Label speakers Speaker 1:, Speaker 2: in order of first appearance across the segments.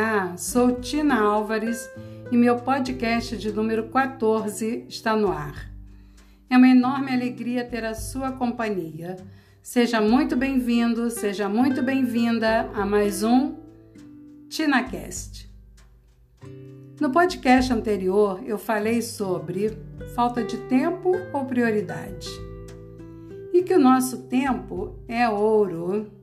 Speaker 1: Olá, sou Tina Álvares e meu podcast de número 14 está no ar. É uma enorme alegria ter a sua companhia. Seja muito bem-vindo, seja muito bem-vinda a mais um TinaCast. No podcast anterior eu falei sobre falta de tempo ou prioridade e que o nosso tempo é ouro.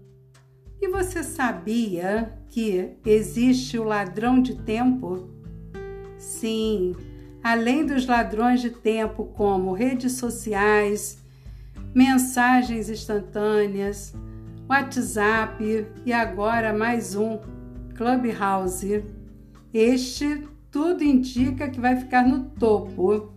Speaker 1: E você sabia que existe o ladrão de tempo? Sim, além dos ladrões de tempo como redes sociais, mensagens instantâneas, WhatsApp e agora mais um, Clubhouse. Este tudo indica que vai ficar no topo.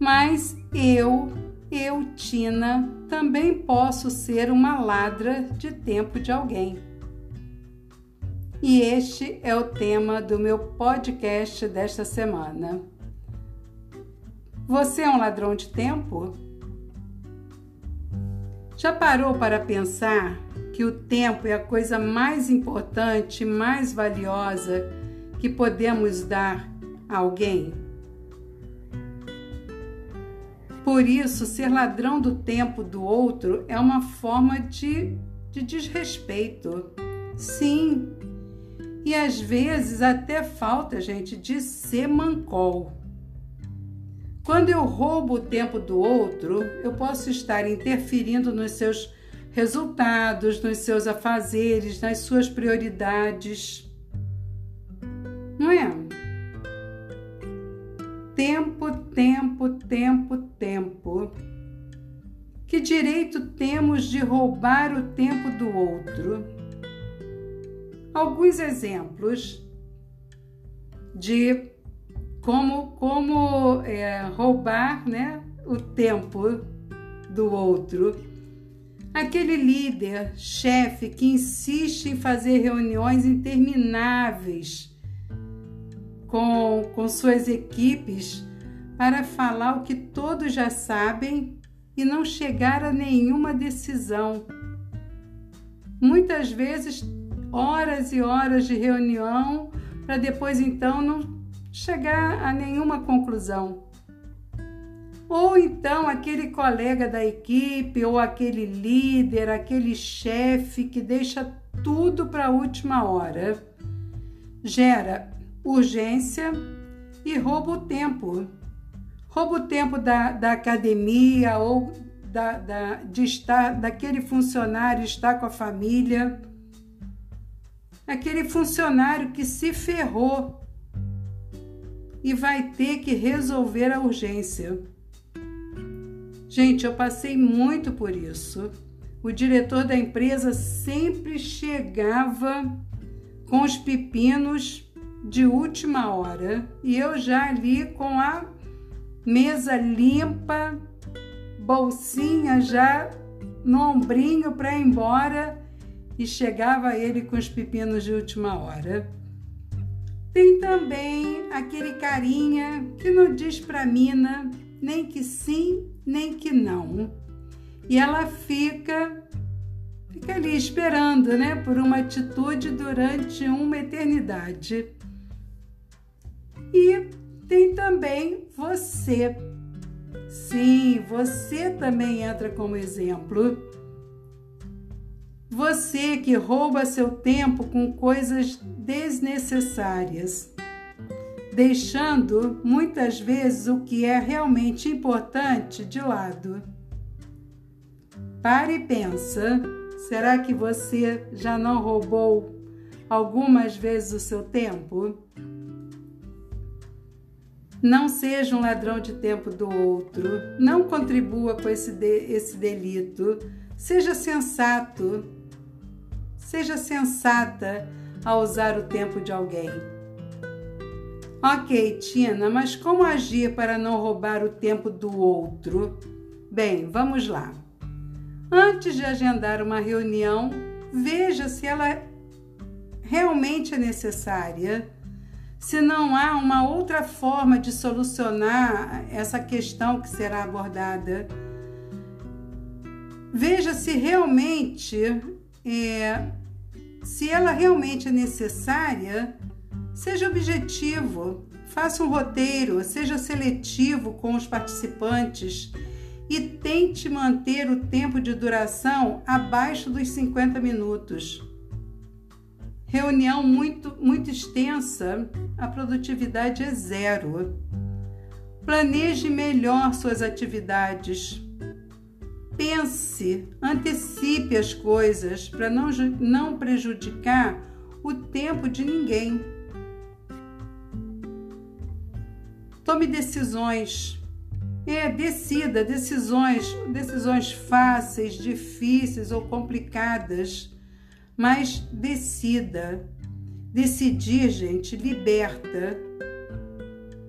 Speaker 1: Mas eu eu, Tina, também posso ser uma ladra de tempo de alguém. E este é o tema do meu podcast desta semana. Você é um ladrão de tempo? Já parou para pensar que o tempo é a coisa mais importante, mais valiosa que podemos dar a alguém? Por isso, ser ladrão do tempo do outro é uma forma de, de desrespeito. Sim, e às vezes até falta, gente, de ser mancol. Quando eu roubo o tempo do outro, eu posso estar interferindo nos seus resultados, nos seus afazeres, nas suas prioridades. Não é? Tempo, tempo, tempo, tempo. Que direito temos de roubar o tempo do outro? Alguns exemplos de como, como é, roubar né, o tempo do outro. Aquele líder, chefe que insiste em fazer reuniões intermináveis com, com suas equipes para falar o que todos já sabem e não chegar a nenhuma decisão. Muitas vezes, horas e horas de reunião para depois então não chegar a nenhuma conclusão. Ou então aquele colega da equipe, ou aquele líder, aquele chefe que deixa tudo para a última hora. Gera urgência e rouba o tempo. Rouba o tempo da, da academia ou da, da, de estar, daquele funcionário estar com a família. Aquele funcionário que se ferrou e vai ter que resolver a urgência. Gente, eu passei muito por isso. O diretor da empresa sempre chegava com os pepinos de última hora e eu já ali com a mesa limpa, bolsinha já no ombrinho para ir embora e chegava ele com os pepinos de última hora. Tem também aquele carinha que não diz para mina nem que sim, nem que não. E ela fica fica ali esperando, né, por uma atitude durante uma eternidade. E tem também você. Sim, você também entra como exemplo. Você que rouba seu tempo com coisas desnecessárias, deixando muitas vezes o que é realmente importante de lado. Pare e pensa: será que você já não roubou algumas vezes o seu tempo? Não seja um ladrão de tempo do outro. Não contribua com esse, de, esse delito. Seja sensato. Seja sensata ao usar o tempo de alguém. Ok, Tina, mas como agir para não roubar o tempo do outro? Bem, vamos lá. Antes de agendar uma reunião, veja se ela realmente é necessária se não há uma outra forma de solucionar essa questão que será abordada. Veja se realmente é, se ela realmente é necessária, seja objetivo, faça um roteiro, seja seletivo com os participantes e tente manter o tempo de duração abaixo dos 50 minutos. Reunião muito, muito extensa, a produtividade é zero. Planeje melhor suas atividades. Pense, antecipe as coisas para não, não prejudicar o tempo de ninguém. Tome decisões. É, decida decisões, decisões fáceis, difíceis ou complicadas, mas decida. Decidir, gente, liberta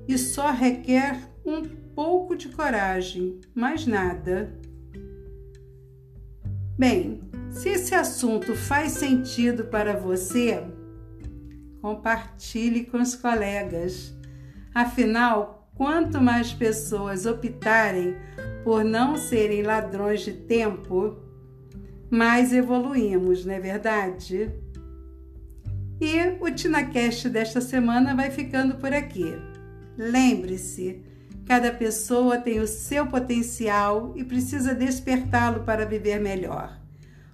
Speaker 1: e só requer um pouco de coragem, mais nada. Bem, se esse assunto faz sentido para você, compartilhe com os colegas. Afinal, quanto mais pessoas optarem por não serem ladrões de tempo, mais evoluímos, não é verdade? E o TinaCast desta semana vai ficando por aqui. Lembre-se, cada pessoa tem o seu potencial e precisa despertá-lo para viver melhor.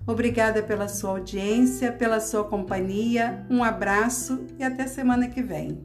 Speaker 1: Obrigada pela sua audiência, pela sua companhia, um abraço e até semana que vem.